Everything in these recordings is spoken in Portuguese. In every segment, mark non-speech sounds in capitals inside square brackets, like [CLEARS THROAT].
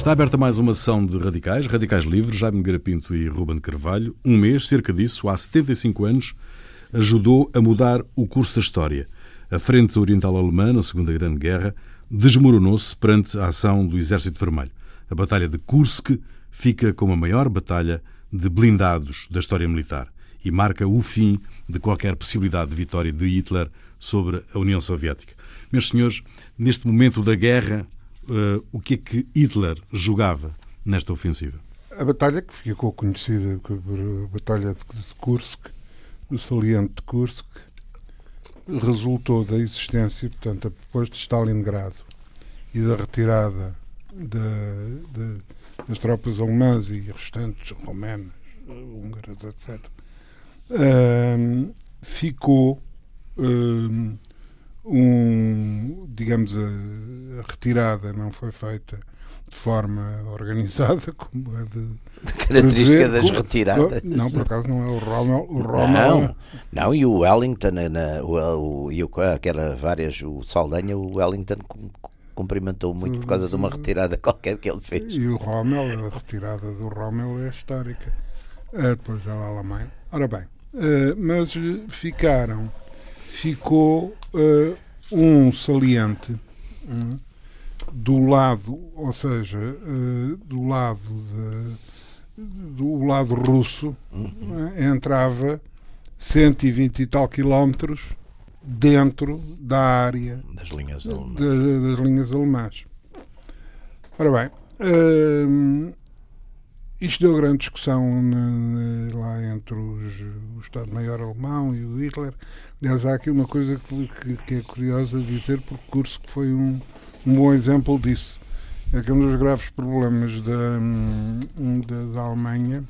Está aberta mais uma sessão de radicais, radicais livres, Jaime Garapinto e Ruben Carvalho. Um mês, cerca disso, há 75 anos, ajudou a mudar o curso da história. A Frente Oriental Alemã, na Segunda Grande Guerra, desmoronou-se perante a ação do Exército Vermelho. A Batalha de Kursk fica como a maior batalha de blindados da história militar e marca o fim de qualquer possibilidade de vitória de Hitler sobre a União Soviética. Meus senhores, neste momento da guerra, uh, o que é que Hitler jogava nesta ofensiva? A batalha que ficou conhecida a Batalha de Kursk, o saliente de Kursk, resultou da existência, portanto, depois de Stalingrado e da retirada de, de, das tropas alemãs e restantes romanas, húngaras, etc., um, ficou um, um, digamos, a, retirada não foi feita de forma [LAUGHS] organizada, como é de. característica das como, retiradas. Não, por acaso não é o Rommel. O Rommel não, é... não, e o Wellington, na, o, o, e o, aquela várias, o Saldanha, o Wellington cumprimentou muito por causa de uma retirada [LAUGHS] qualquer que ele fez. E o Rommel, a retirada do Rommel é histórica. É, depois da Alemanha. Ora bem, uh, mas ficaram ficou uh, um saliente um, do lado, ou seja, uh, do lado de, do lado russo, uhum. uh, entrava 120 e tal quilómetros dentro da área das linhas alemãs. das linhas alemãs. Ora bem, uh, isto deu grande discussão na, lá entre os, o Estado-Maior alemão e o Hitler. Aliás, há aqui uma coisa que, que, que é curiosa dizer, porque o curso que foi um, um bom exemplo disso. É que um dos graves problemas da, da, da Alemanha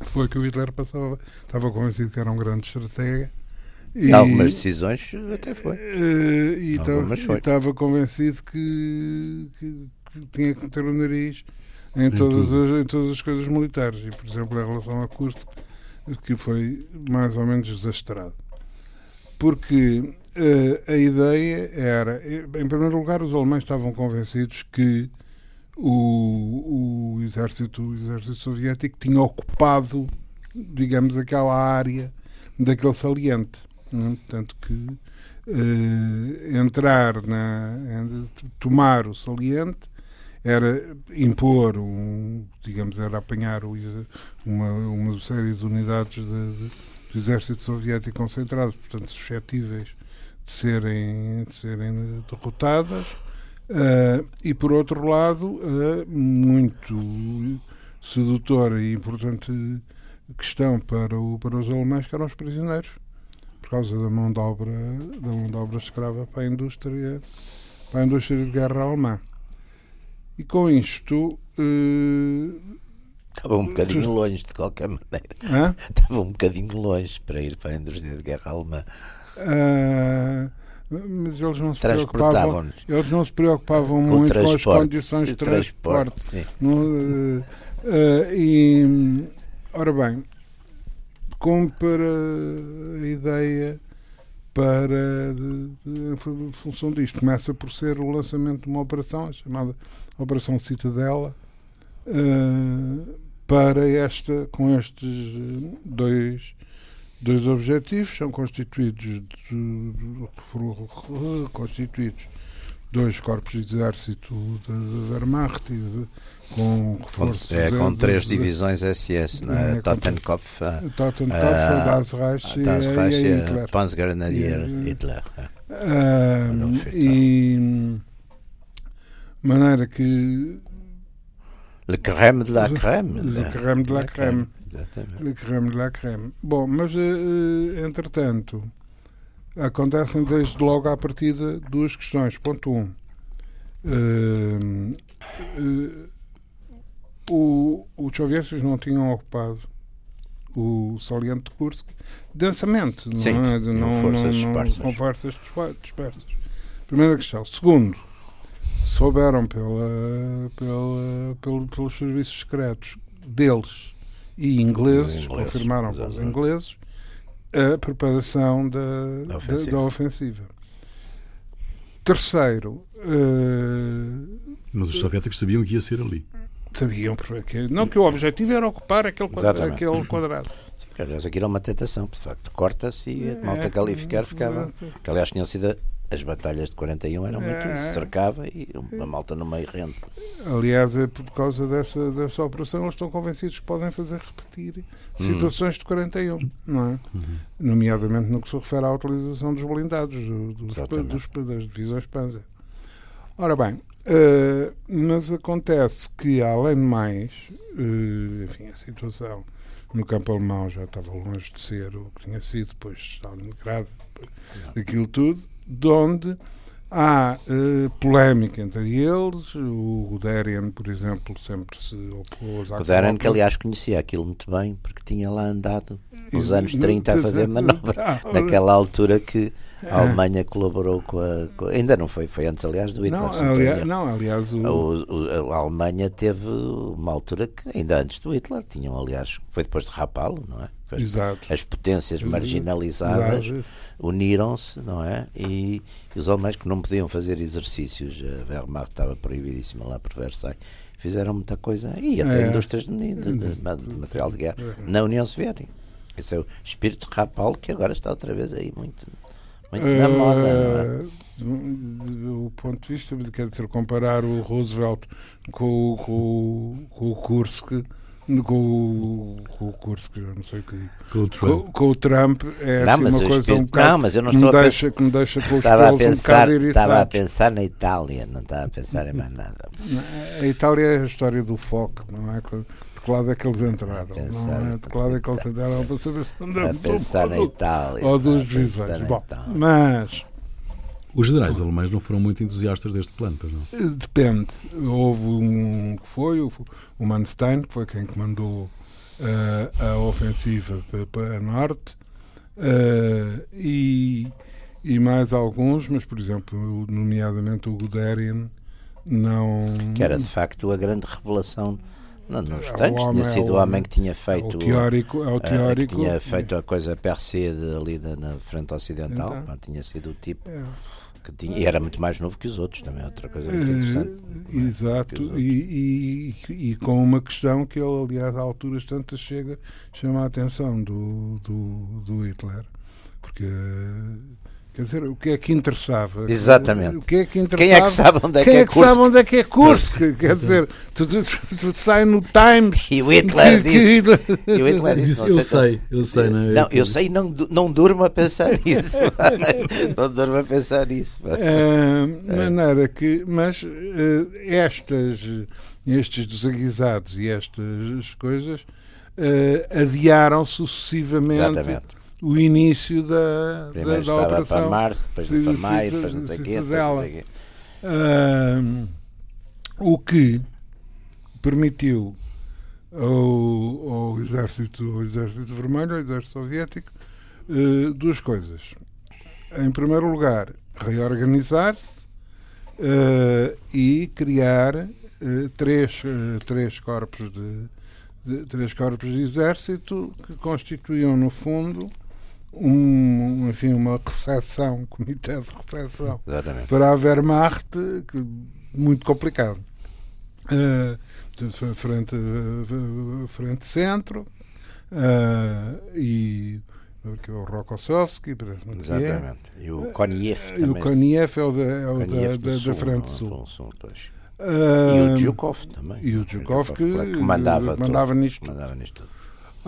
foi que o Hitler passava, estava convencido que era um grande estratega. E, algumas decisões até foi. Eh, e, e estava convencido que, que, que tinha que meter o nariz em, todas as, em todas as coisas militares. E, por exemplo, em relação a Kursk, que foi mais ou menos desastrado. Porque uh, a ideia era, em primeiro lugar, os alemães estavam convencidos que o, o, exército, o exército soviético tinha ocupado, digamos, aquela área daquele saliente. Né? Portanto, que uh, entrar na. tomar o saliente era impor, um, digamos, era apanhar uma, uma série de unidades de, de, do exército soviético concentradas, portanto suscetíveis de serem, de serem derrotadas, uh, e por outro lado, uh, muito sedutora e importante questão para, o, para os alemães que eram os prisioneiros, por causa da mão de obra, da mão de obra escrava para a indústria, para a indústria de guerra alemã. E com isto. Uh, Estava um bocadinho longe, de qualquer maneira. Hã? Estava um bocadinho longe para ir para a indústria de guerra alemã. Uh, mas eles não se preocupavam, eles não se preocupavam muito com as condições de transporte. transporte no, uh, uh, e, ora bem, como para a ideia para de, de, em função disto. Começa por ser o lançamento de uma operação, chamada Operação Citadela, uh, para esta, com estes dois, dois objetivos, são constituídos, de, foram constituídos dois corpos de exército da Wehrmacht e com reforços. É, com três divisões SS, não é? Totenkopf, Totenkopf, uh, Das Reich das e, Reich, e Hitler. Panzergrenadier Hitler. Uh, e maneira que Le crème de la crème. Le crème de la crème. Le crème de la crème. Bom, mas uh, entretanto acontecem desde logo à partida duas questões. Ponto 1. Um, uh, uh, o, os soviéticos não tinham ocupado o saliente de Kursk densamente, Sim, não é? Não, forças não, dispersas. com forças dispersas. Primeira questão. Segundo, souberam pela, pela, pelo, pelos serviços secretos deles e ingleses, ingleses confirmaram pelos ingleses, a preparação da, da, ofensiva. Da, da ofensiva. terceiro. Uh, Mas os soviéticos sabiam que ia ser ali. Sabiam, porque, não que o objetivo era ocupar aquele, quadrado, aquele quadrado. Aliás, aquilo é uma tentação, de facto. Corta-se e a malta que ali ficar ficava. Que aliás tinham sido as batalhas de 41 eram muito é. isso, cercava e uma malta no meio rente. Aliás, é por causa dessa, dessa operação, eles estão convencidos que podem fazer repetir hum. situações de 41, não é? Uhum. Nomeadamente no que se refere à utilização dos blindados, dos, dos, das divisões Panzer. Ora bem, uh, mas acontece que, além de mais, uh, enfim, a situação no campo alemão já estava longe de ser o que tinha sido depois de Stalingrado, aquilo tudo, de onde há uh, polémica entre eles. O Guderian, por exemplo, sempre se opôs à. O Guderian, que aliás conhecia aquilo muito bem, porque tinha lá andado nos anos 30 a fazer [LAUGHS] manobra, naquela altura que a Alemanha colaborou com a, com Ainda não foi, foi antes, aliás, do Hitler. Não, aliás, não, aliás o... O, a Alemanha teve uma altura que, ainda antes do Hitler, tinham, aliás, foi depois de rapá-lo, não é? As, Exato. as potências marginalizadas uniram-se, não é? E, os alemães que não podiam fazer exercícios, a Wehrmacht estava proibidíssima lá por Versailles, fizeram muita coisa, e até é. indústrias de, de, de, material de guerra, é. na União Soviética. Esse é o espírito rapal que agora está outra vez aí muito muito na moda, não é? Do ponto de vista, quer dizer, comparar o Roosevelt com, com, com o Kursk com, o curso que eu não sei o que digo. Com o Trump, com, com o Trump é não, assim, uma coisa espírito, um bocado não, mas eu não estou que, me deixa, que me deixa com os estava a pensar, um Estava a pensar na Itália, não estava a pensar em mais nada. A Itália é a história do foco, não é? De que lado é que eles entraram? Pensar, não é? De que lado é que eles entraram para saber se andamos a pensar na Itália. Ou dos visões. Bom, mas os generais alemães não foram muito entusiastas deste plano, pois não? Eh, depende. Houve um que foi, o, Manstein, que foi quem comandou uh, a ofensiva para, a norte, uh, e, e mais alguns, mas, por exemplo, nomeadamente o Guderian, não. Que era de facto a grande revelação. Não, nos tanques, tinha sido o homem que tinha feito. É o teórico. É o teórico que tinha feito a coisa perseguida ali na frente ocidental. Então, tinha sido o tipo. É que tinha, e era muito mais novo que os outros, também é outra coisa muito interessante. Uh, exato, e, e, e, com uma questão que ele, aliás, a alturas tantas chega, chama a atenção do, do, do Hitler, porque Quer dizer, o que é que interessava? Exatamente. O que é que interessava? Quem é que sabe onde é Quem que é, é que sabe onde é que é Kursk? Quer dizer, tu, tu, tu, tu sai no Times. E o Hitler disse. e o Hitler disse eu sei, eu sei, não, é? não Eu sei, não, não durmo a pensar [LAUGHS] nisso. não durmo a pensar nisso. Uh, maneira que, mas uh, estas, estes desaguisados e estas coisas uh, adiaram sucessivamente. Exatamente o início da, da, da operação. para março, depois para maio, depois não sei o quê. Uh, o que permitiu ao, ao, exército, ao exército vermelho, ao exército soviético, uh, duas coisas. Em primeiro lugar, reorganizar-se uh, e criar uh, três, três corpos de, de, três corpos de exército que constituíam no fundo um, enfim, uma recepção, um comitê de recepção Exatamente. para a Wehrmacht, que, muito complicado. Uh, frente, frente centro uh, e que é o Rokossovski, Exatamente. É. E o Koniev também. E o Koniev é o da, é o da, da, da, Frente Sul. sul uh, e o Zhukov também. E o Zhukov que, que mandava, mandava, nisto. mandava nisto tudo.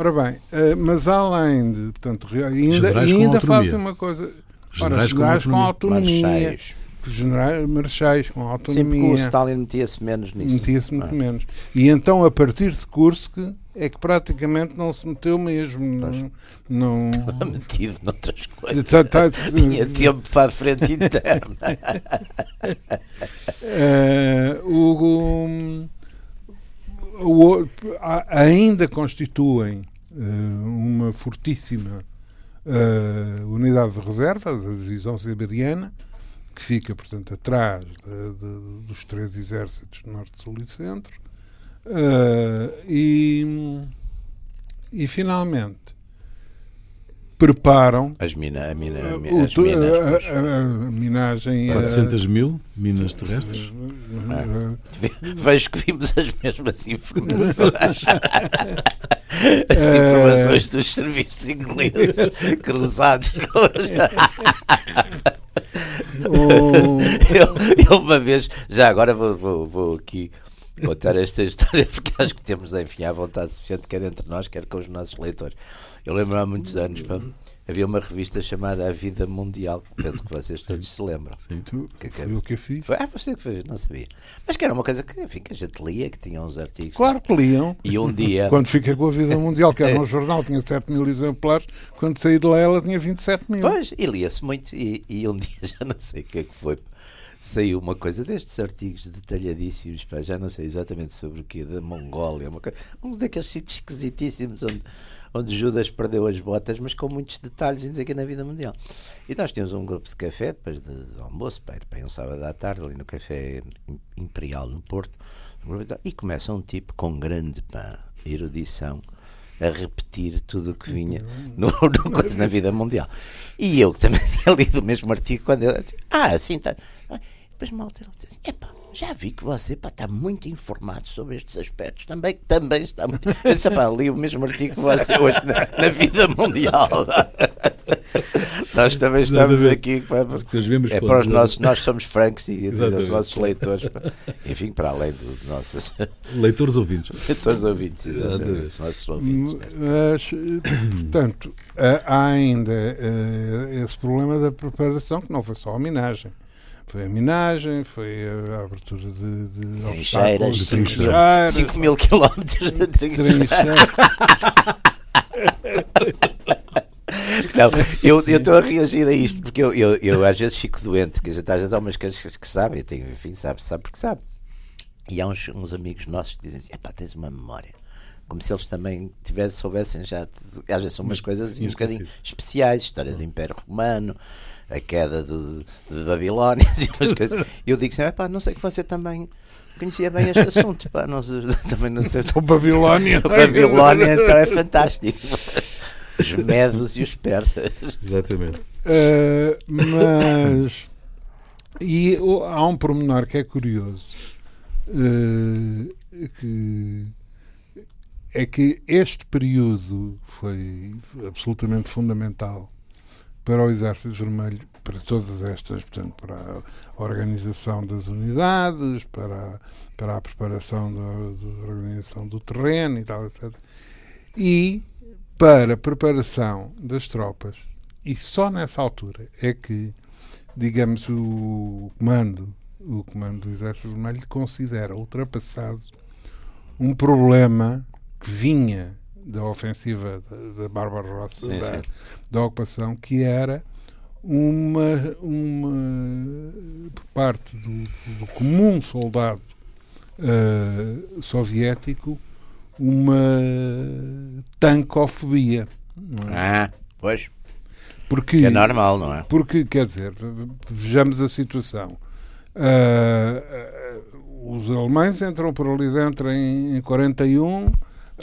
Ora bem, uh, mas além de, portanto, ainda, ainda fazem uma coisa. Generais, ora, com, autonomia. Marchais. Generais, marchais com autonomia. Sim, porque o Stalin metia-se menos nisso. Metia-se muito é? menos. E então, a partir de Kursk, é que praticamente não se meteu mesmo. Não, não... [LAUGHS] Estava metido noutras coisas. Tá, tá, [LAUGHS] Tinha tempo para a frente interna. uh, [LAUGHS] o, o, ainda constituem uma fortíssima uh, unidade de reserva, a divisão siberiana, que fica, portanto, atrás de, de, dos três exércitos norte, sul e centro. Uh, e, e, finalmente, preparam as mina, a, mina, o, as minas, a, a, a, minagem 400 mil minas terrestres? Ah. [LAUGHS] vejo que vimos as mesmas informações. [LAUGHS] As informações dos serviços ingleses cruzados com [LAUGHS] eu, eu, uma vez já agora vou, vou, vou aqui contar esta história porque acho que temos enfim a vontade suficiente quer entre nós quer com os nossos leitores eu lembro há muitos anos, pá, havia uma revista chamada A Vida Mundial, que penso que vocês todos se lembram. Sim, tu, que, que, foi o que eu fiz. Foi, ah, você que fez, não sabia. Mas que era uma coisa que, enfim, que a gente lia, que tinha uns artigos. Claro que liam. E um dia. Quando fiquei com a Vida Mundial, que era um [LAUGHS] jornal, tinha 7 mil exemplares, quando saí de lá ela tinha 27 mil. Pois, e lia-se muito. E, e um dia, [LAUGHS] já não sei o que é que foi saiu uma coisa destes artigos detalhadíssimos, pá, já não sei exatamente sobre o que, da Mongólia, uma coisa, um daqueles sítios esquisitíssimos onde onde Judas perdeu as botas, mas com muitos detalhes aqui na vida mundial. E nós tínhamos um grupo de café, depois de, de almoço, para ir um sábado à tarde, ali no Café Imperial no Porto, e começa um tipo com grande pã, erudição, a repetir tudo o que vinha no, [LAUGHS] no na vida mundial. E eu também [LAUGHS] tinha lido o mesmo artigo quando ele disse, ah, assim está. Depois malta ele disse, epá, já vi que você pá, está muito informado sobre estes aspectos. Também, também está muito. Eu disse, pá, li o mesmo artigo que você hoje na, na vida mundial. [LAUGHS] [LAUGHS] nós também estamos aqui pá, é para os nossos, nós somos francos e os nossos leitores, enfim, para além dos nossos [LAUGHS] leitores ouvintes. Leitores ouvintes, exatamente, os nossos ouvintes. Mas, portanto, há ainda uh, esse problema da preparação, que não foi só a homenagem. Foi a minagem, foi a abertura de, de trincheiras, 5 mil quilómetros de trincheira. [LAUGHS] Não, eu estou a reagir a isto porque eu, eu, eu às vezes fico doente, que às vezes há umas coisas que sabe, tenho, enfim, sabe, sabe porque sabe. E há uns, uns amigos nossos que dizem assim: pá, tens uma memória. Como se eles também tivessem, soubessem já. Às vezes são umas coisas assim, um bocadinho especiais, história do Império Romano, a queda de, de Babilónia e [LAUGHS] umas coisas. [LAUGHS] Eu digo sempre, pá, não sei que você também conhecia bem este assunto, pá, nós [LAUGHS] também não temos... O Babilónia. O Babilónia então é fantástico. Os medos e os persas. Exatamente. Uh, mas e há um pormenor que é curioso uh, que é que este período foi absolutamente fundamental para o Exército Vermelho, para todas estas, portanto, para a organização das unidades, para, a, para a preparação da, organização do terreno e tal, etc. E para a preparação das tropas. E só nessa altura é que, digamos, o comando, o comando do Exército Vermelho considera ultrapassado um problema que vinha da ofensiva da, da Barbarossa, sim, da, sim. da ocupação, que era uma, uma por parte do, do comum soldado uh, soviético uma tancofobia. É? Ah, pois. Porque, é normal, não é? Porque, quer dizer, vejamos a situação. Uh, uh, os alemães entram por ali dentro em, em 41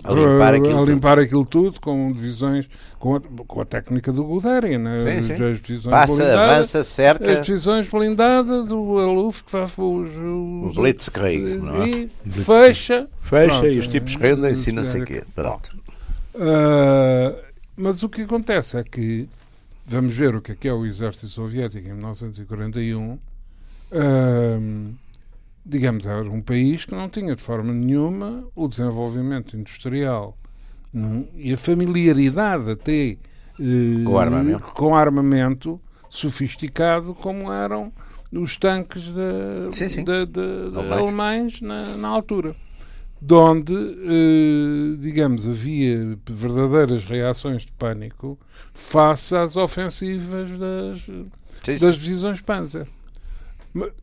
a limpar, aquilo, a limpar tudo. aquilo tudo com divisões com a, com a técnica do Guderian né? sim, sim. As divisões Passa, blindadas, avança, cerca as divisões blindadas o Luftwaffe os, os, o Blitzkrieg não é? e fecha fecha pronto, e os tipos rendem-se e não sei o quê pronto. Uh, mas o que acontece é que vamos ver o que é que é o exército soviético em 1941 uh, digamos, era um país que não tinha de forma nenhuma o desenvolvimento industrial não, e a familiaridade até eh, com, armamento. com armamento sofisticado como eram os tanques de, sim, sim. de, de, de alemães na, na, altura. De onde, eh, digamos, havia verdadeiras reações de pânico face às ofensivas das, sim, das divisões Panzer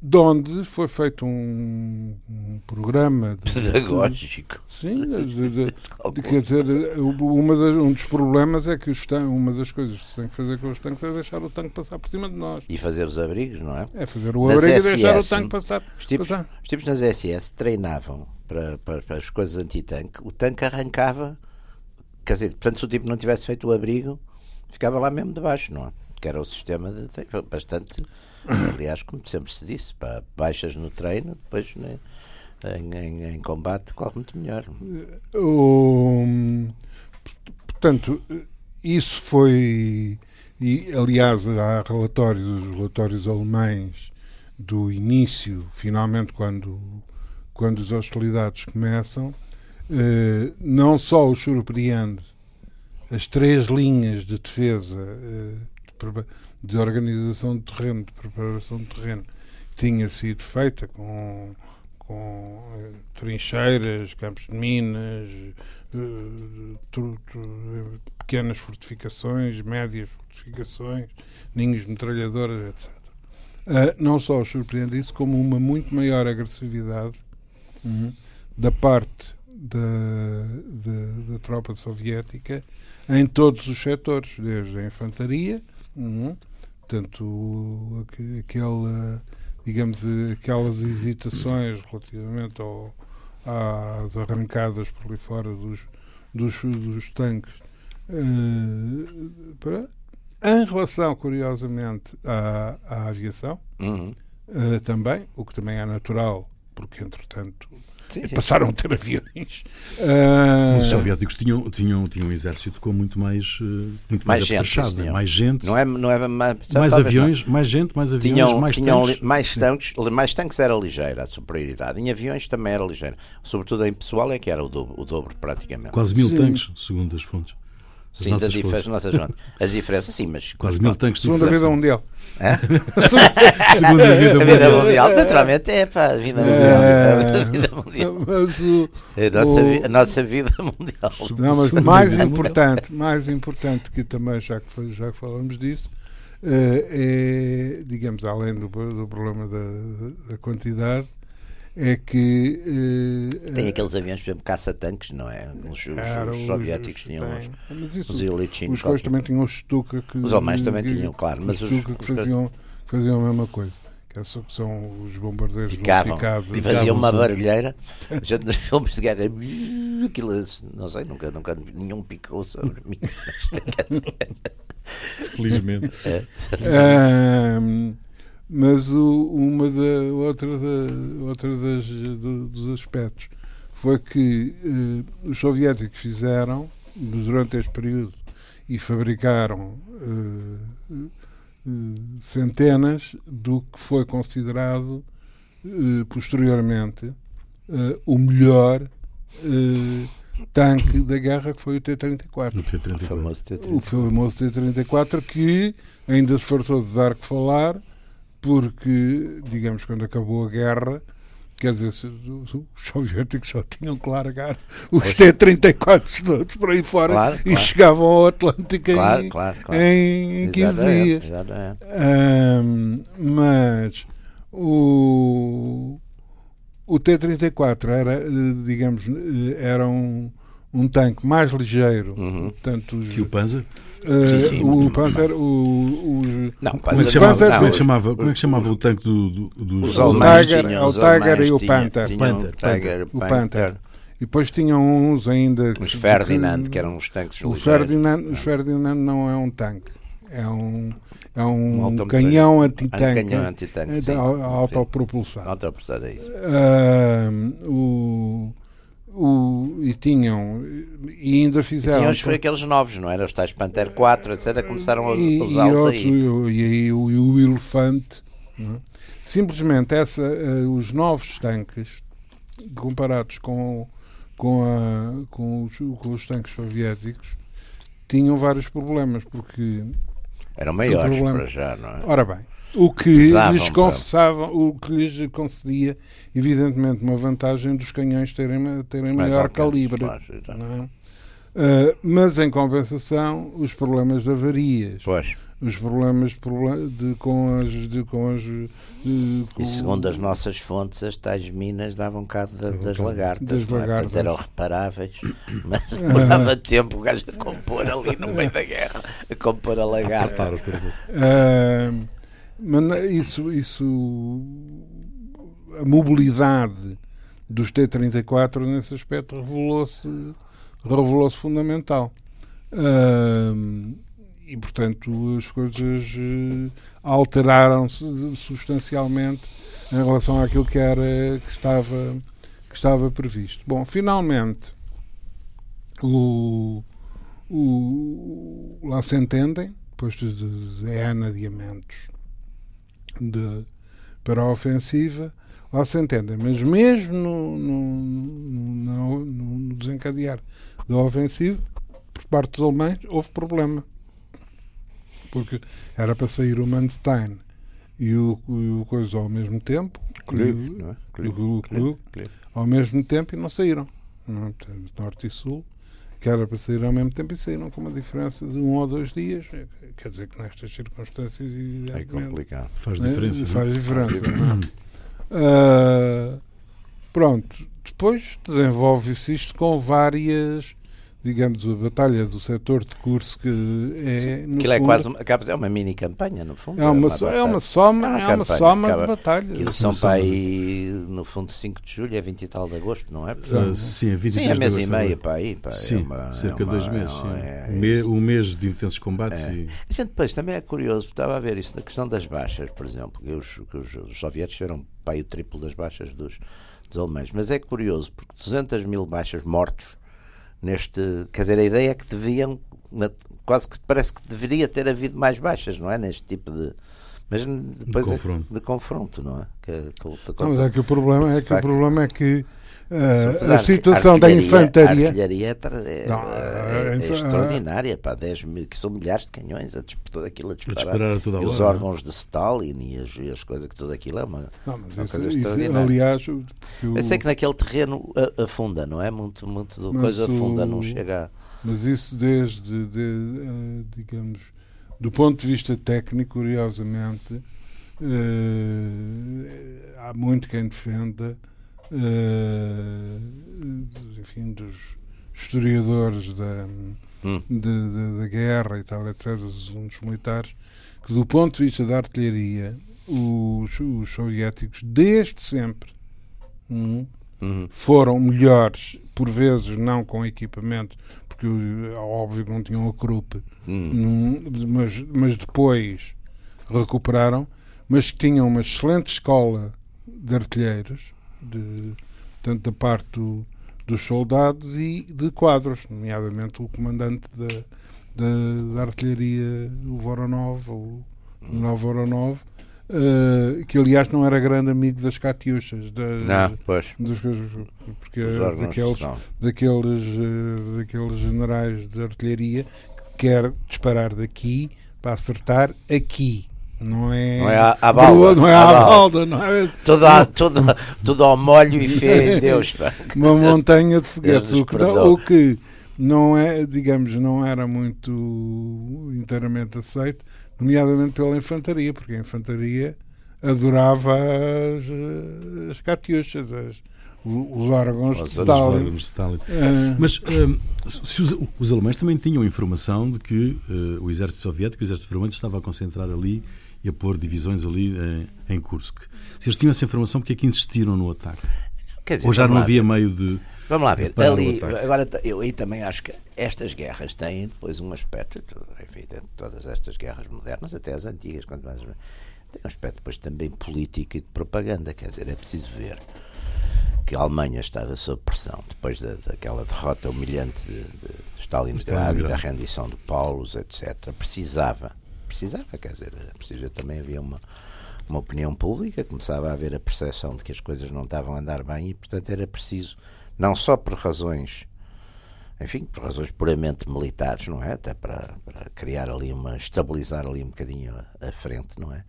de onde foi feito um, um programa de, pedagógico. Sim, de, de, [LAUGHS] quer dizer, uma das, um dos problemas é que os tan uma das coisas que se tem que fazer com os tanques é deixar o tanque passar por cima de nós. E fazer os abrigos, não é? É fazer o abrigo SS, e deixar o tanque passar. Os tipos, passar. Os tipos nas SS treinavam para, para, para as coisas anti-tanque, o tanque arrancava quer dizer, portanto, se o tipo não tivesse feito o abrigo, ficava lá mesmo debaixo, não é? Que era o sistema de, bastante, [COUGHS] aliás, como sempre se disse, para baixas no treino, depois né, em, em, em, combate corre muito melhor. Um, portanto, isso foi. E, aliás, há relatórios, os relatórios alemães do início, finalmente, quando, quando as hostilidades começam, eh, não só os surpreende as três linhas de defesa, eh, de, organização de terreno, de preparação de terreno, tinha sido feita com, com eh, trincheiras, campos de minas, pequenas fortificações, médias fortificações, ninhos de metralhadoras, etc. Uh, não só os surpreende isso, como uma muito maior agressividade uhum. da parte da, da, da, tropa soviética em todos os setores, desde a infantaria, uhum. portanto, aquela, digamos, aquelas hesitações relativamente ao, às arrancadas por ali fora dos, dos, dos tanques. Uh, para, em relação, curiosamente, à, à aviação, uhum. uh, também, o que também é natural, porque entretanto sim, sim. passaram a ter aviões. Uh... Os soviéticos tinham, tinham, tinham um exército com muito mais, muito mais, mais gente, né? mais gente. Não é, não é mais, mais aviões, não. mais gente, mais aviões, tinham, mais tinham tanques. Mais tanques, mais tanques era ligeira a superioridade. Em aviões também era ligeira. Sobretudo em pessoal é que era o dobro, o dobro praticamente. Quase mil tanques, segundo as fontes. Sim, das diferenças, nossas As diferenças, sim, mas. Quase mil tanques de Segunda vida mundial. É? [LAUGHS] Segunda vida mundial. A vida mundial, naturalmente, é pá, a vida mundial. É... Mundial. Mas o, a, nossa, o... a nossa vida mundial. Não, mas mais importante, mais importante que também, já que, já que falamos disso, é, digamos, além do, do problema da, da quantidade, é que. Uh, tem aqueles aviões, por exemplo, caça-tanques, não é? Os, os, os soviéticos os, tinham os, isso, os Ilichin. Os também tinham os Stuka que. Os alemães também que, tinham, claro. Mas os Stuka que faziam, faziam a mesma coisa que são os bombardeiros picavam, picado, e faziam uma barulheira [LAUGHS] já nos filmes de guerra aquilo, é, não sei, nunca, nunca nenhum picou sobre mim [LAUGHS] [LAUGHS] felizmente é. um, mas o, uma da outra, da, outra das, do, dos aspectos foi que eh, os soviéticos fizeram durante este período e fabricaram eh, eh, centenas do que foi considerado eh, posteriormente o melhor tanque da guerra que foi o T-34. O, T-34. o famoso T-34. O famoso T-34 que ainda se fartou de dar que falar porque, digamos, quando acabou a guerra, quer dizer, os soviéticos só tinham que largar os T-34 todos por aí fora claro, e claro. chegavam ao Atlântico claro, em, em 15 dias. Um, mas o, o T-34 era, digamos, era um, um tanque mais ligeiro. Uhum. Tanto os, que o Panzer? Sim, sim, o Panzer, o, o, não, como, é que chamava, Panzer, como, é que chamava, como é que chamava o tanque do, do, do os o Tiger, o Tiger e o Panther. Panther, Panther, o Panther. E depois tinham uns ainda. Os Ferdinand, que, que eram os tanques o Ferdinand, Os Ferdinand não é um tanque, é um, é um, um canhão antitanque. Um canhão antitanque. É, autopropulsado. Autopropulsado, é isso. Uh, o o, e tinham e ainda fizeram. E tinham os, aqueles novos, não era? Os tais Panther 4, etc. Começaram a usá-los aí. E aí o, o elefante. É? Simplesmente essa, uh, os novos tanques, comparados com, com, a, com, os, com os tanques soviéticos, tinham vários problemas, porque. Eram maiores para já, não é? Ora bem, o que lhes confessava, o que lhes concedia, evidentemente, uma vantagem dos canhões terem, terem maior calibre. uh, mas, em compensação, os problemas de avarias. Pois. Os problemas de, com as. De, com as de, com... E segundo as nossas fontes, as tais minas davam cabo da, das lagartas. Das é? lagartas. Portanto, eram reparáveis, [COUGHS] mas demorava tempo o gajo a compor ali no meio da guerra, a compor a lagarta. Uh, mas isso, isso a mobilidade dos T-34 nesse aspecto revelou-se revelou-se fundamental. Uh, e, portanto, as coisas uh, alteraram-se substancialmente em relação àquilo que, era, que, estava, que estava previsto. Bom, finalmente, o, o, lá se entendem, depois de, de adiamentos de, para a ofensiva, lá se entendem, mas mesmo no, no, no, no desencadear da ofensiva, por parte dos alemães, houve problema. Porque era para sair o Manstein e o, o coisa ao mesmo tempo, Klug, não é? Klug, Klug, ao mesmo tempo e não saíram. Não, norte e sul, que era para sair ao mesmo tempo e saíram com uma diferença de um ou dois dias. Quer dizer que nestas circunstâncias, evidentemente. É complicado. Faz diferença. É? Faz diferença. Uh, pronto. Depois desenvolve-se isto com várias digamos, a batalha do setor de curso que é. Aquilo é quase uma, é uma mini campanha, no fundo. É uma, é uma, é uma soma, é uma, é uma soma acaba, de batalhas. Aquilo são para aí, no fundo, 5 de julho, é 20 e tal de agosto, não é? Uh, sim, é 20 sim, é mês e meio para aí. Pá, sim, é uma, cerca de dois meses. É, é um mês de intensos combates. É. E... A gente depois também é curioso, estava a ver isso, na questão das baixas, por exemplo, que os, que os, os soviéticos tiveram para aí o triplo das baixas dos, dos alemães. Mas é curioso, porque 200 mil baixas mortos neste. Quer dizer, a ideia é que deviam. Quase que parece que deveria ter havido mais baixas, não é? Neste tipo de. Mas depois de confronto, é, de confronto não é? Que, que, não, mas é que o problema é que facto, o problema é que Uh, a situação da infantaria. A artilharia é, é, não, é, é, é extraordinária, pá, 10 mil, que são milhares de canhões a tudo aquilo a disparar. A disparar a toda a e hora, os órgãos de Stalin e as, e as, coisas que tudo aquilo é uma, não, uma isso, coisa extraordinária. Isso, aliás, eu, eu sei que naquele terreno afunda, não é? Muito, muito do coisa afunda, não chega. Mas isso desde, de, uh, digamos, do ponto de vista técnico, curiosamente, uh, há muito quem defenda uh, enfim, dos historiadores da, hum. de, de, da guerra e tal, etc., dos militares, que do ponto de vista da artilharia, os, os soviéticos, desde sempre, hum, uhum. foram melhores, por vezes não com equipamento, porque óbvio que não tinham a Krupp, hum. mas, mas depois recuperaram, mas que tinham uma excelente escola de artilheiros de, tanto da parte do, dos soldados e de quadros, nomeadamente o comandante da, da, da artilharia, o Voronov, o General Voronov, uh, que aliás não era grande amigo das Catiuchas. Da, não, pois. Coisas, porque daqueles, daqueles, uh, daqueles generais de artilharia que quer disparar daqui para acertar aqui. Não é, não é à, à balda. Não é à, balda, não é? Tudo, a, tudo, tudo ao molho e fé em Deus. Pá. Uma montanha de foguetes. O que, não, o que não é, digamos, não era muito inteiramente aceito, nomeadamente pela infantaria, porque a infantaria adorava as, as catiuchas, as, os órgãos de Stalin. De Stalin. Uh, Mas uh, os, os, alemães também tinham informação de que uh, o exército soviético, o exército vermelho, estava a concentrar ali e a pôr divisões ali em, em Kursk. Se eles tinham essa informação, porque é que insistiram no ataque? Dizer, Ou já não havia meio de. Vamos lá ver. Ali, agora, eu aí também acho que estas guerras têm depois um aspecto, enfim, todas estas guerras modernas, até as antigas, quanto mais. Tem um aspecto depois também político e de propaganda, quer dizer, é preciso ver que a Alemanha estava sob pressão depois da, daquela derrota humilhante de, de Stalingrado e da rendição de Paulos, etc. Precisava precisava, quer dizer, precisa, também havia uma, uma opinião pública, começava a haver a percepção de que as coisas não estavam a andar bem e, portanto, era preciso, não só por razões, enfim, por razões puramente militares, não é? Até para, para criar ali uma, estabilizar ali um bocadinho a, a frente, não é?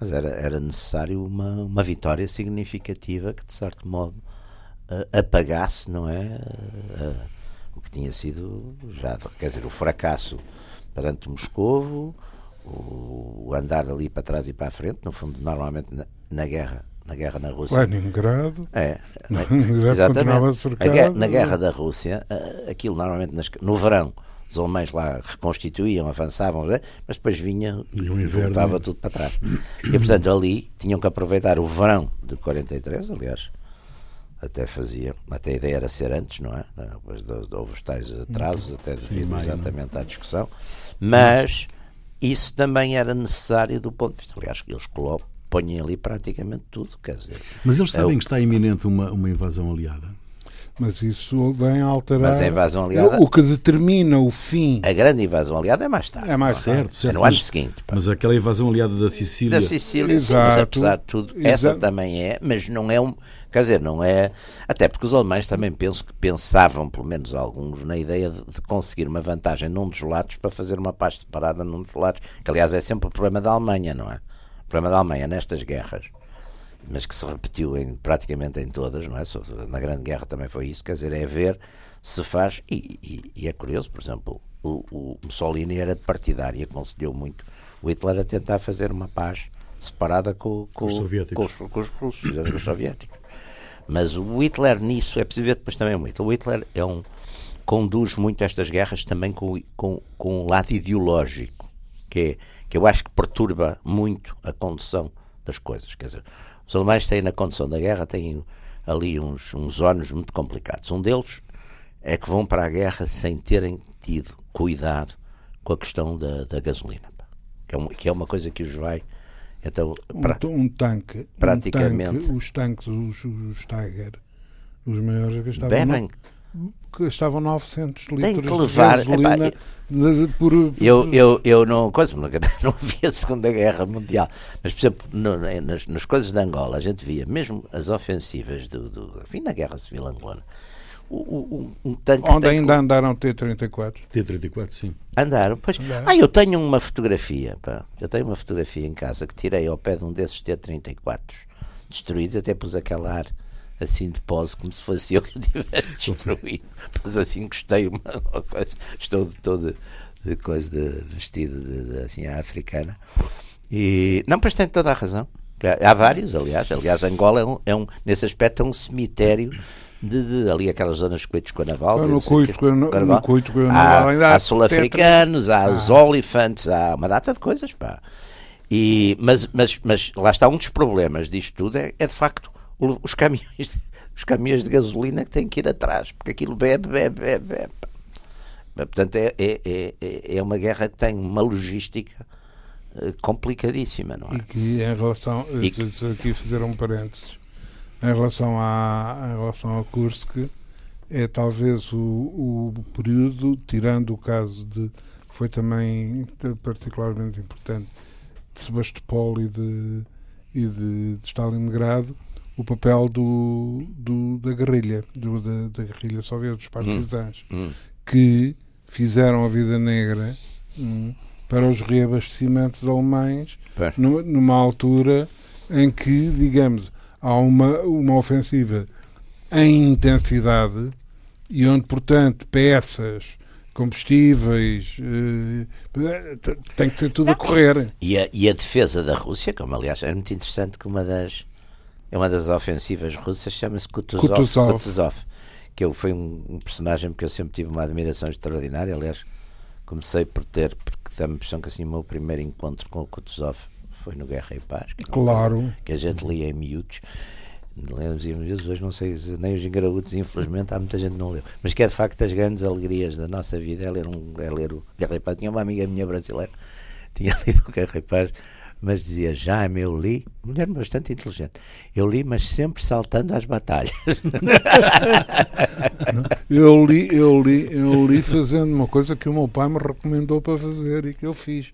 Mas era, era necessário uma, uma vitória significativa que, de certo modo, uh, apagasse, não é? Uh, o que tinha sido já, quer dizer, o fracasso perante Moscovo, o andar ali para trás e para a frente, no fundo, normalmente na, na guerra na guerra na Rússia. Leningrado. É, [LAUGHS] na, exatamente. na guerra da Rússia, aquilo normalmente nas, no verão os alemães lá reconstituíam, avançavam, né? mas depois vinha e voltava tudo para trás. E portanto ali tinham que aproveitar o verão de 43, aliás, até fazia, até a ideia era ser antes, não é? Depois houve os tais atrasos, até devido exatamente à discussão, mas isso também era necessário do ponto de vista. Aliás, eles colocam, põem ali praticamente tudo, quer dizer. Mas eles sabem é o... que está iminente uma, uma invasão aliada? Mas isso vem a alterar. Mas a invasão aliada. O que determina o fim. A grande invasão aliada é mais tarde. É mais certo, tarde. certo. É no ano seguinte. Pá. Mas aquela invasão aliada da Sicília. Da Sicília, sim, mas apesar de tudo, Exato. essa também é, mas não é um. Quer dizer, não é. Até porque os alemães também penso que pensavam, pelo menos alguns, na ideia de, de conseguir uma vantagem num dos lados para fazer uma paz separada num dos lados. Que aliás é sempre o problema da Alemanha, não é? O problema da Alemanha nestas guerras mas que se repetiu em, praticamente em todas, não é? Na Grande Guerra também foi isso, quer dizer, é ver se faz, e, e, e é curioso, por exemplo, o, o, Mussolini era partidário e aconselhou muito o Hitler a tentar fazer uma paz separada com, com, os soviéticos, com, com os russos, com os soviéticos. Mas o Hitler nisso, é preciso ver depois também muito, o Hitler é um, conduz muito estas guerras também com, com, com um lado ideológico, que, é, que eu acho que perturba muito a condução das coisas, quer dizer, os alemães têm, na condição da guerra, têm ali uns, uns ónus muito complicados. Um deles é que vão para a guerra sem terem tido cuidado com a questão da, da gasolina, que é, um, que é, uma coisa que os vai. Então, pra, um, um, tanque, praticamente. Um tanque, os tanques, os, os Tiger, os maiores, gastavam. Bebem. Que estavam 900 litros Tem que levar, de gasolina epá, de, por, por, eu, eu, eu não, coisa, não, [LAUGHS] não vi a Segunda Guerra Mundial, mas, por exemplo, no, nas, nas coisas de Angola, a gente via mesmo as ofensivas do, do enfim, na Guerra Civil Angolana. Um, um tanque Onde ainda que... andaram T-34? T-34, sim. Andaram, pois. Andaram. Ah, eu tenho uma fotografia, pá. Eu tenho uma fotografia em casa que tirei ao pé de um desses T-34 destruídos, até pus aquela ar assim de pose, como se fosse eu que [LAUGHS] tivesse destruído. Mas assim gostei, uma, coisa, estou de todo de coisa de vestido de, de, assim africana. E não, pois tem toda a razão. Há vários, aliás. Aliás, Angola é um, é um nesse aspecto é um cemitério de, de, ali aquelas zonas coitos com a naval. No coito com a coito Há, há sul-africanos, há os ah. olifantes, há uma data de coisas, pá. E, mas, mas, mas lá está um dos problemas disto tudo é, é de facto os caminhões, [LAUGHS] os caminhões de gasolina que têm que ir atrás, porque aquilo bebe, bebe, bebe, bebe. Portanto, é, é, é, é uma guerra que tem uma logística eh, complicadíssima, não é? E que em relação, e que... aqui fazer um parênteses, em relação, à, em relação ao Kursk, é talvez o, o período, tirando o caso de, que foi também particularmente importante, de Sebastopol e de, e de, de Stalingrado, o papel do, do da guerrilha, do, da, da, guerrilha soviética, dos partisãs, hum, hum. que fizeram a vida negra hum, para os reabastecimentos alemães numa, numa, altura em que, digamos, há uma, uma ofensiva em intensidade e onde, portanto, peças, combustíveis, eh, tem que ser tudo a correr. E a, e a defesa da Rússia, como aliás é muito interessante que uma das é uma das ofensivas russas, chama-se Kutuzov, Kutuzov. Kutuzov. que eu, foi um, um, personagem porque eu sempre tive uma admiração extraordinária. Aliás, comecei por ter, porque dá-me a impressão que assim, o meu primeiro encontro com o Kutuzov foi no Guerra e Paz. Que é claro. que a gente lia em miúdos. Lemos e miúdos, hoje não sei, nem os engraúdos, infelizmente, há muita gente que não leu. Mas que é de facto das grandes alegrias da nossa vida é ler, um, é ler o Guerra e Paz. Tinha uma amiga minha brasileira, tinha [LAUGHS] lido o Guerra e Paz mas dizia já eu li, mulher bastante inteligente, eu li, mas sempre saltando às batalhas. [LAUGHS] eu li, eu li, eu li fazendo uma coisa que o meu pai me recomendou para fazer e que eu fiz,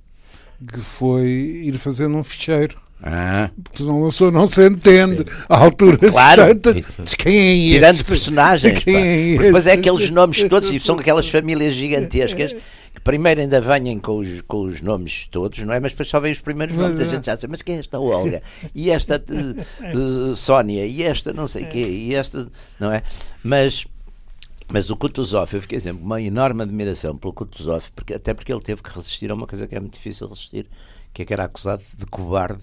que foi ir fazendo um ficheiro. Ah. Porque senão a pessoa não se entende à altura claro. de quem é este? Tirando personagens. Quem é depois é aqueles nomes todos e são aquelas famílias gigantescas que primeiro ainda venham com os, com os nomes todos, não é? Mas depois só vem os primeiros nomes, a gente já sabe, mas quem é esta Olga? E esta uh, uh, Sónia? E esta não sei quê? E esta, não é? Mas mas o Kutuzov, eu fiquei sempre uma enorme admiração pelo Kutuzov, porque, até porque ele teve que resistir a uma coisa que é muito difícil resistir, que é que era acusado de cobarde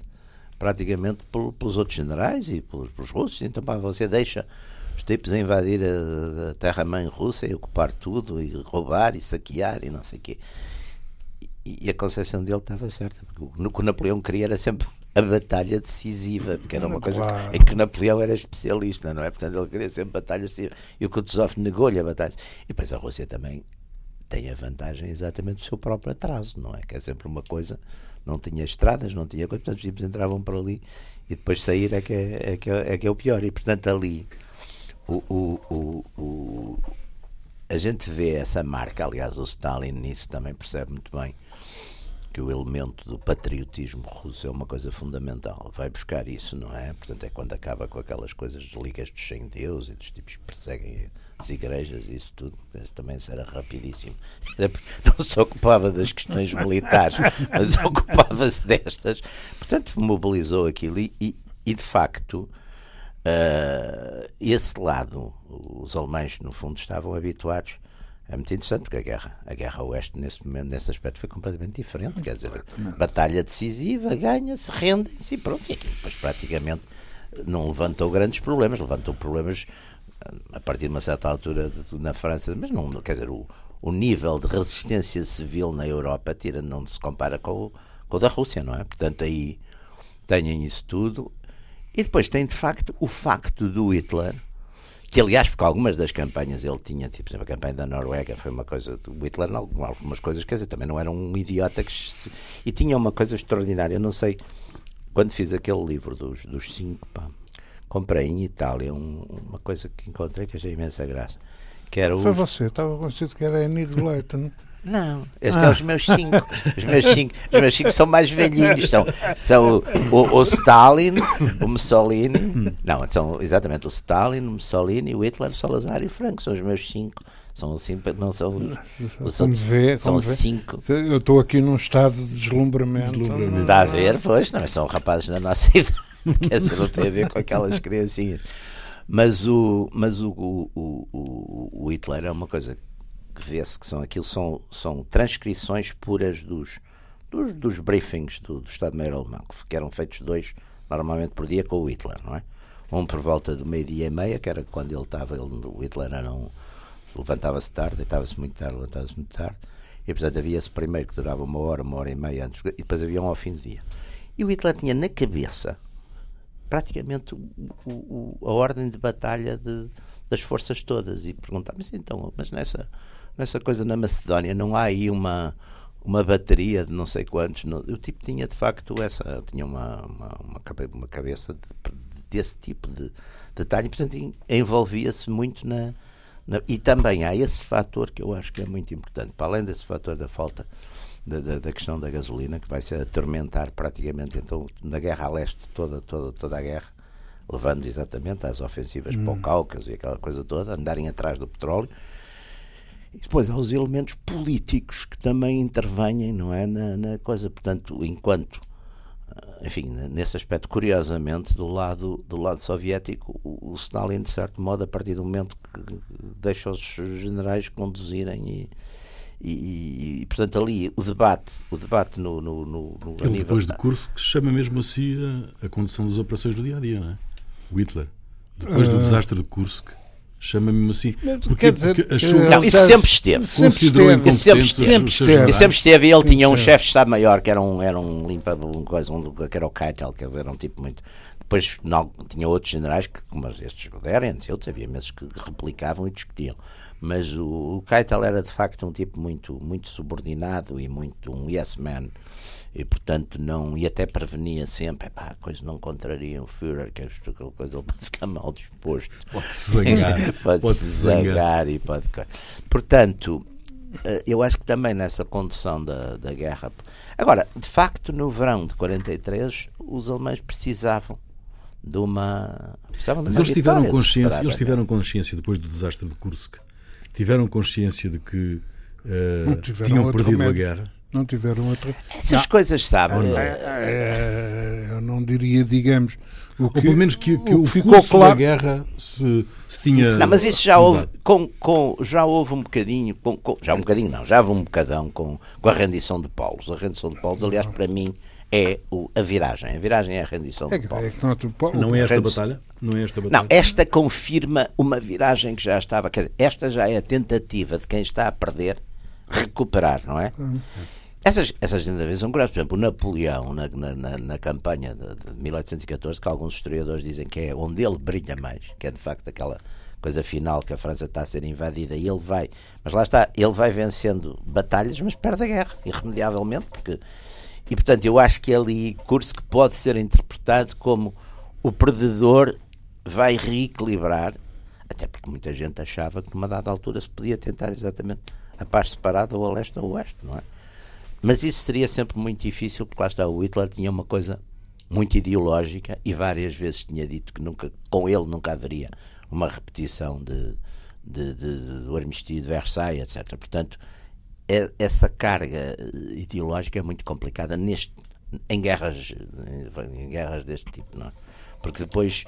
praticamente pelos outros generais e pelos, pelos russos. Então, pá, você deixa tipos a invadir a, a terra-mãe russa e ocupar tudo, e roubar e saquear e não sei o quê. E, e a concepção dele estava certa, porque o que o Napoleão queria era sempre a batalha decisiva, porque era uma coisa claro. em que Napoleão era especialista, não é? Portanto, ele queria sempre batalhas decisivas. E o Kutuzov negou-lhe a batalha. E depois a Rússia também tem a vantagem exatamente do seu próprio atraso, não é? Que é sempre uma coisa, não tinha estradas, não tinha coisa, portanto os tipos entravam por ali e depois sair é que é, é, que é, é, que é o pior. E portanto ali o, o, o, o, a gente vê essa marca, aliás o Stalin nisso também percebe muito bem que o elemento do patriotismo russo é uma coisa fundamental. Vai buscar isso, não é? Portanto, é quando acaba com aquelas coisas ligas dos sem-deus e dos tipos que perseguem as igrejas e isso tudo. Isso também era rapidíssimo. não se ocupava das questões militares, mas ocupava-se destas. Portanto, mobilizou aquilo e, e, e de facto. Uh, esse lado, os alemães, no fundo, estavam habituados. É muito interessante porque a guerra, a guerra oeste nesse momento, nesse aspecto foi completamente diferente, quer dizer, batalha decisiva, ganha-se, rendem-se e pronto, e aquilo depois praticamente não levantou grandes problemas, levantou problemas a partir de uma certa altura na França, mas não, quer dizer, o, o nível de resistência civil na Europa tira, não se compara com o, com o da Rússia, não é? Portanto, aí têm isso tudo. E depois tem de facto o facto do Hitler que aliás, porque algumas das campanhas ele tinha, tipo, por exemplo, a campanha da Noruega foi uma coisa, o Hitler, algumas coisas, quer dizer, também não era um idiota que se, e tinha uma coisa extraordinária, eu não sei, quando fiz aquele livro dos, dos cinco, pá, comprei em Itália um, uma coisa que encontrei que achei imensa graça, que era Foi os... você, estava convencido que era Enido Leighton. [LAUGHS] Não, estes ah. são os meus cinco. Os meus cinco, os meus cinco são mais velhinhos. São, são o, o, o Stalin, o Mussolini. Não, são exatamente o Stalin, o Mussolini, o Hitler, o Salazar e o Franco. São os meus cinco. São assim, não são. Os outros, vê, são cinco. Eu estou aqui num estado de deslumbramento. deslumbramento. Dá a ver, pois, não, são rapazes da nossa [LAUGHS] idade. Quer dizer, não tem a ver com aquelas criancinhas. Mas o, mas o, o, o, o Hitler é uma coisa que vê-se que são aquilo são, são transcrições puras dos, dos, dos briefings do, do Estado-Maior Alemão, que eram feitos dois normalmente por dia com o Hitler, não é? Um por volta do meio-dia e meia, que era quando ele estava, ele, o Hitler era um, levantava-se tarde, deitava-se muito tarde, levantava-se muito tarde, e portanto havia esse primeiro que durava uma hora, uma hora e meia antes, e depois havia um ao fim do dia. E o Hitler tinha na cabeça praticamente o, o, a ordem de batalha de, das forças todas, e perguntava, mas então, mas nessa nessa coisa na Macedónia não há aí uma uma bateria de não sei quantos o tipo tinha de facto essa tinha uma uma, uma cabeça de, desse tipo de detalhe portanto envolvia-se muito na, na, e também há esse fator que eu acho que é muito importante para além desse fator da falta da, da, da, questão da gasolina que vai se atormentar praticamente então na guerra a leste toda toda toda a guerra levando exatamente às ofensivas hum. para o hum. Cáucaso e aquela coisa toda andarem atrás do petróleo e depois há os elementos políticos que também intervêm, não é, na, na coisa. Portanto, enquanto, ah, enfim, nesse aspecto, curiosamente, do lado, do lado soviético, o, o Stalin, de certo modo, a partir do momento que deixa os generais conduzirem e, e, e, portanto ali o debate o debate no, no, no, no Ele nível... depois de curso que chama mesmo assim a, a condução das operações do dia a dia não é? o Hitler depois do ah. desastre de Kursk Chama-me assim. Porque, quer dizer, porque achou não, isso sempre esteve. Sempre esteve. Isso sempre esteve. Sempre esteve. Isso sempre esteve. E ele tinha um chefe de Estado-Maior que era um, era um limpa, um coisa, um, que era o Keitel, que era um tipo muito. Depois não, tinha outros generais, que, como estes Guderians e outros, havia mesmo que replicavam e discutiam. Mas o, o Keitel era de facto um tipo muito, muito subordinado e muito um yes man. E portanto não e até prevenia sempre pá, a coisa não contraria o Führer que aquela coisa ele pode ficar mal disposto. Pode-se zangar. [LAUGHS] Pode, pode -se zangar e pode portanto eh, eu acho que também nessa condução da, da guerra agora de facto no verão de 43 os alemães precisavam de uma precisavam de mas uma eles tiveram consciência eles tiveram consciência depois do desastre de Kursk tiveram consciência de que uh, tinham perdido a guerra não tiveram outra. Essas não. coisas sabem. É, é, eu não diria, digamos. O que, Ou pelo menos que, que o, o ficou claro. da guerra se, se, tinha. Não, mas isso já houve, com, com, já houve um bocadinho, com, com, já um bocadinho não, já houve um bocadão com, com a rendição de Paulos. A rendição de Paulos, aliás, para mim, é o, a viragem. A viragem é a rendição é, de Paulo. É não é esta batalha? Não, é esta batalha? não, esta confirma uma viragem que já estava. Quer dizer, esta já é a tentativa de quem está a perder recuperar, não é? Hum. Essas, essas ainda vez são graves. Por exemplo, o Napoleão, na, na, na campanha de, de 1814, que alguns historiadores dizem que é onde ele brilha mais, que é de facto aquela coisa final que a França está a ser invadida e ele vai, mas lá está, ele vai vencendo batalhas, mas perde a guerra, irremediavelmente, porque e portanto eu acho que é ali curso que pode ser interpretado como o perdedor vai reequilibrar, até porque muita gente achava que numa dada altura se podia tentar exatamente a paz separada ou a leste ou a oeste, não é? Mas isso seria sempre muito difícil, porque lá está, o Hitler tinha uma coisa muito ideológica e várias vezes tinha dito que nunca, com ele nunca haveria uma repetição de, de, de, do armistício de Versailles, etc. Portanto, é, essa carga ideológica é muito complicada neste, em, guerras, em guerras deste tipo, não é? Porque depois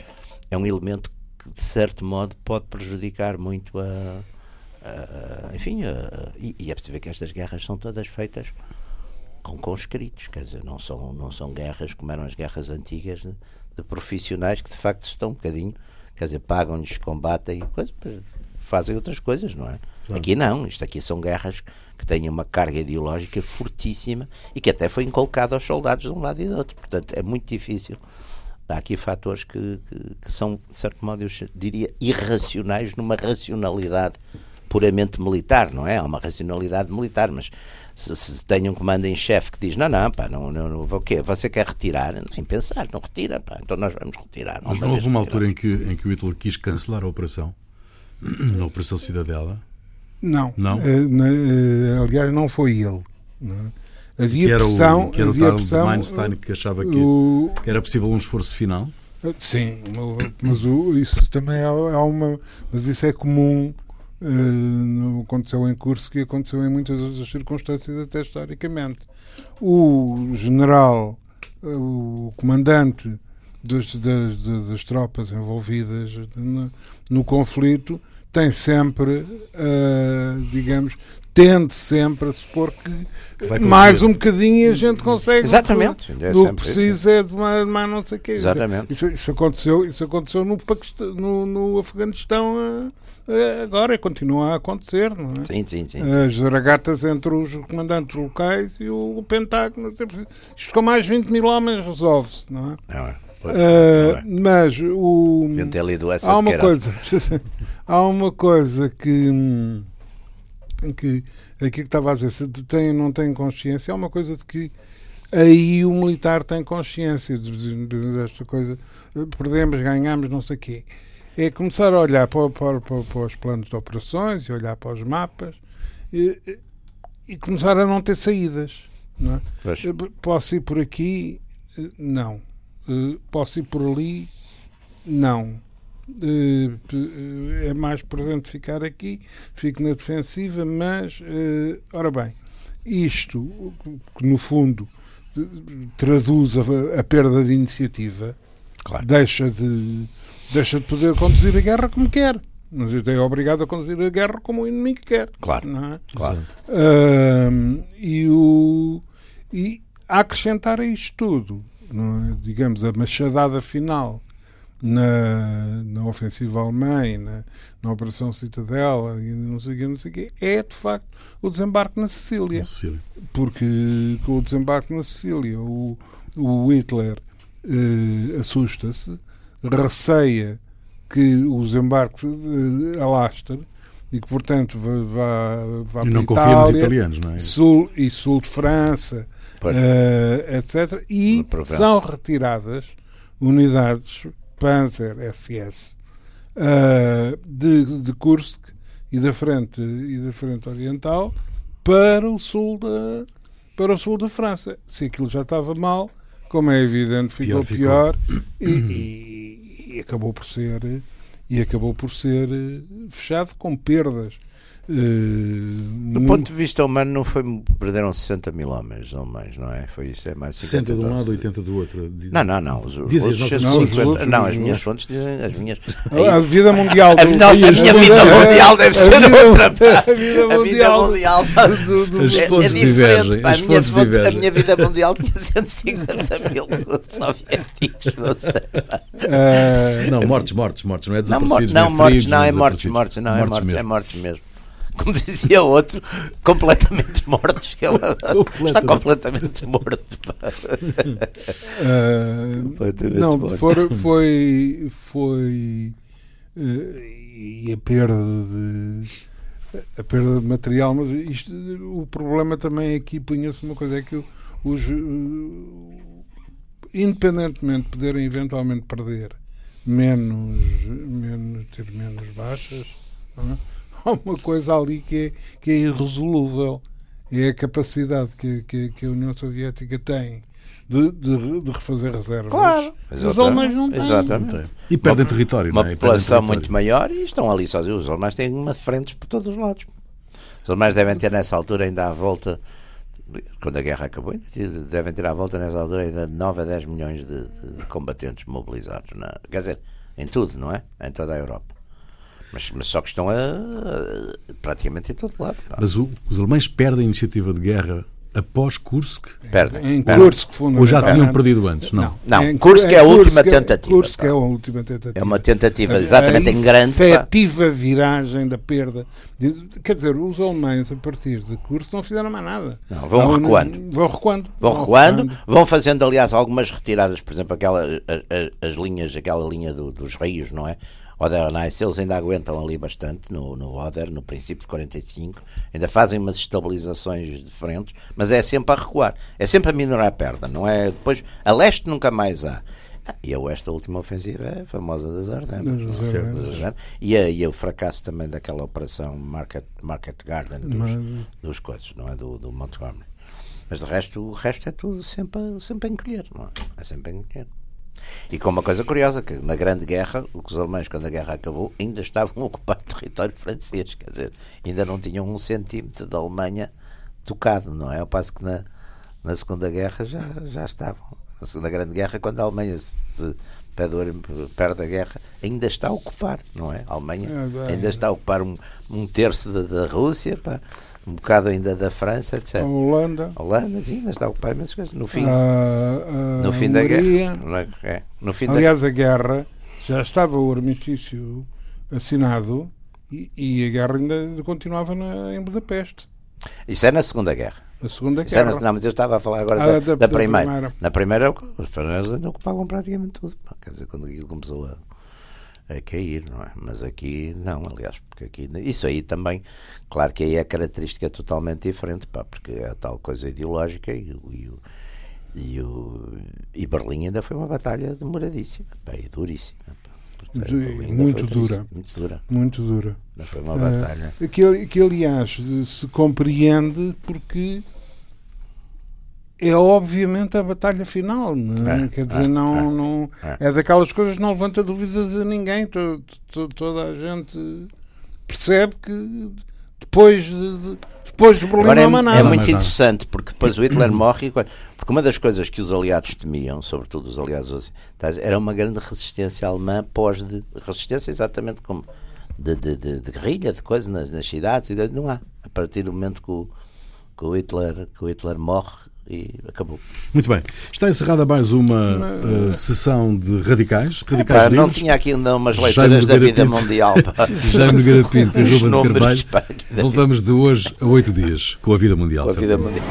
é um elemento que, de certo modo, pode prejudicar muito a. a enfim, a, e, e é perceber que estas guerras são todas feitas com conscritos, quer dizer, não são, não são guerras como eram as guerras antigas de, de profissionais que de facto estão um bocadinho, quer dizer, pagam-lhes, combatem e fazem outras coisas, não é? Claro. Aqui não, isto aqui são guerras que têm uma carga ideológica fortíssima e que até foi inculcada aos soldados de um lado e do outro. Portanto, é muito difícil. Há aqui fatores que, que, que são, de certo modo, eu diria, irracionais numa racionalidade puramente militar, não é? Há uma racionalidade militar, mas se, se tem um comando em chefe que diz não, não, pá, não, não, não, o quê? Você quer retirar? Nem pensar, não retira, pá, então nós vamos retirar. Mas não houve uma altura em que, em que o Hitler quis cancelar a operação? [CLEARS THROAT] A Operação Cidadela? Não. Não? Uh, na, uh, aliás, não foi ele. Não é? Havia que era pressão. O, que era havia o pressão, Einstein que achava que, o, que, era possível um esforço final? Sim, mas o, isso também há, há uma. Mas isso é comum Uh, aconteceu em curso que aconteceu em muitas outras circunstâncias, até historicamente. O general, o comandante dos, das, das, tropas envolvidas no, no, conflito, tem sempre, uh, digamos, tende sempre a supor que, que mais um bocadinho e a gente consegue. Exatamente. É o que precisa é de mais, mais não sei o quê. Exatamente. Isso, isso, aconteceu, isso aconteceu no, Paquistão, no, no Afeganistão eh, agora continua a acontecer, não é? Sim, sim, sim. As regatas entre os comandantes locais e o Pentágono. Isto com mais 20 mil homens resolve-se, não é? Não é. Pois, uh, não é. Mas o. há uma coisa. [LAUGHS] há uma coisa que. que aqui que estava a dizer, se tem não tem consciência, há uma coisa de que aí o militar tem consciência desta coisa. Perdemos, ganhamos, não sei o quê é começar a olhar para, para, para, para, os planos de operações e olhar para os mapas e, e começar a não ter saídas. Não é? Posso ir por aqui? Não. Posso ir por ali? Não. É mais prudente ficar aqui, fico na defensiva, mas, ora bem, isto, que no fundo traduz a, a perda de iniciativa, claro. deixa de deixa de poder conduzir a guerra como quer. Mas é obrigado a conduzir a guerra como o inimigo quer. Claro. É? claro. Uh, e, o, e a acrescentar a isto tudo, é? digamos, a machadada final na, na ofensiva alemã na, na Operação Citadela e não sei o que, não sei o é de facto o desembarque na Sicília. Sicília. Porque com o desembarque na Sicília o, o Hitler uh, assusta-se receia que o desembarque uh, alastre e que, portanto, vá, vá, vá e não para Itália, nos italianos, não é? sul, e sul de França, uh, etc. E são retiradas unidades Panzer SS uh, de, de Kursk e da frente e da frente oriental para o sul da para o sul da França. Se aquilo já estava mal, como é evidente, ficou pior, pior [CLEARS THROAT] e, e e acabou por ser e acabou por ser eh, fechado com perdas Do muito... ponto de vista humano, não foi, perderam 60 mil homens ou mais, não é? Foi isso, é mais 60 de um lado, 80 do outro. Não, não, não. Os, os, os, os não, 50, não, as minhas fontes dizem. As minhas, a vida mundial. Do, a, nossa, a minha [LAUGHS] vida mundial deve ser outra. [LAUGHS] A vida mundial. A vida mundial do, do, as é, fontes é diferente. A, minha fonte, a minha vida mundial tinha 150 mil soviéticos, não sei. Uh, não, mortes, mortes, mortes, não é desaparecidos. Não, não, mortes, não, é mortes, mortes, não, é mortes, é mortes mesmo como dizia outro, completamente mortos. Que ela [LAUGHS] está completamente morto. Uh, completamente não, morto. For, foi. foi uh, e a perda de. A perda de material, mas isto, o problema também aqui punha-se uma coisa: é que os. Uh, independentemente de poderem eventualmente perder menos, menos ter menos baixas, é? [LAUGHS] há uma coisa ali que é, que é irresolúvel. É a capacidade que, que, que a União Soviética tem de, de, de, refazer reservas. Claro, os alemães não têm. Exatamente. E perdem uma, território. Uma é? população muito maior e estão ali sozinhos. Os alemães têm uma frentes por todos os lados. Os alemães devem ter nessa altura ainda à volta quando a guerra acabou, devem ter à volta nessa altura ainda de 9 a 10 milhões de, de combatentes mobilizados. Na, quer dizer, em tudo, não é? Em toda a Europa. Mas, mas só que estão a, a, praticamente em todo lado. Pá. Mas o, os alemães perdem a iniciativa de guerra após Kursk? Perdem. Em Kursk, Ou já tinham perdido antes? Não. Não, não. Kursk é a última tentativa. Kursk é a última tentativa. É uma tentativa exatamente em grande. Efetiva viragem da perda. Quer dizer, os alemães, a partir de Kursk, não fizeram mais nada. Não, vão não, recuando. Vão recuando. Vão, recuando, vão fazendo, aliás, algumas retiradas, por exemplo, aquela, as, as linhas, aquela linha do, dos rios, não é? Oder Nice, eles ainda aguentam ali bastante no, no Oder, no princípio de 45, ainda fazem umas estabilizações diferentes, mas é sempre a recuar, é sempre a minorar a perda, não é? Depois, a leste nunca mais há. Ah, e a oeste, a última ofensiva é a famosa das Ardenas. É? E, a, e o fracasso também daquela operação Market, Market Garden dos, mas... dos coisas, não é? Do, do Montgomery. Mas de resto, o resto é tudo sempre, sempre a encolher, não é? É sempre a encolher. E com uma coisa curiosa, que na Grande Guerra, os alemães, quando a guerra acabou, ainda estavam [LAUGHS] a ocupar território francês, quer dizer, ainda não tinham um centímetro da Alemanha tocado, não é? Ao passo que na, na Segunda Guerra já, já estavam. Na Segunda Grande Guerra, quando a Alemanha se, se perde a guerra, ainda está a ocupar, não é? A Alemanha é ainda está a ocupar um, um terço da, da Rússia, pá, um bocado ainda da França, etc. A Holanda. A Holanda, sim, ainda está a ocupar imensas coisas. No fim, a, a no fim da guerra. É? No fim Aliás, da... a guerra já estava o armistício assinado e, e a guerra ainda continuava na, em Budapeste. Isso é na Segunda Guerra. Na Segunda Guerra. Era, não, mas eu estava a falar agora ah, da, da, da, primeira. da, primeira. Na primeira, os franceses ainda ocupavam praticamente tudo. Quer dizer, quando aquilo começou a a cair, não é? Mas aqui não, aliás, porque aqui isso aí também, claro que aí é característica totalmente diferente, pá, porque é a tal coisa ideológica e, e, e, o, e Berlim ainda foi uma batalha demoradíssima, pá, e duríssima. Pá. muito dura. muito dura. Muito dura. Foi uma batalha. Uh, que, que, aliás, se compreende porque é obviamente a batalha final, não é? É, quer dizer, é, não, é, não é. é daquelas coisas que não levanta dúvidas a ninguém. Todo, todo, toda a gente percebe que depois de, depois de Berlim não há nada. É muito interessante porque depois o Hitler morre porque uma das coisas que os aliados temiam, sobretudo os aliados era uma grande resistência alemã pós de resistência exatamente como de, de, de, de guerrilha, de coisas nas, nas cidades, não há. A partir do momento que o, que o Hitler, que o Hitler morre, e acabou. Muito bem. Está encerrada mais uma uh, sessão de radicais. radicais é, pá, não tinha aqui ainda umas leituras da vida mundial. [LAUGHS] Jaime Nogueira Pinto e Ruben de Carvalho. Voltamos de hoje a oito dias com a vida mundial. Com a vida mundial.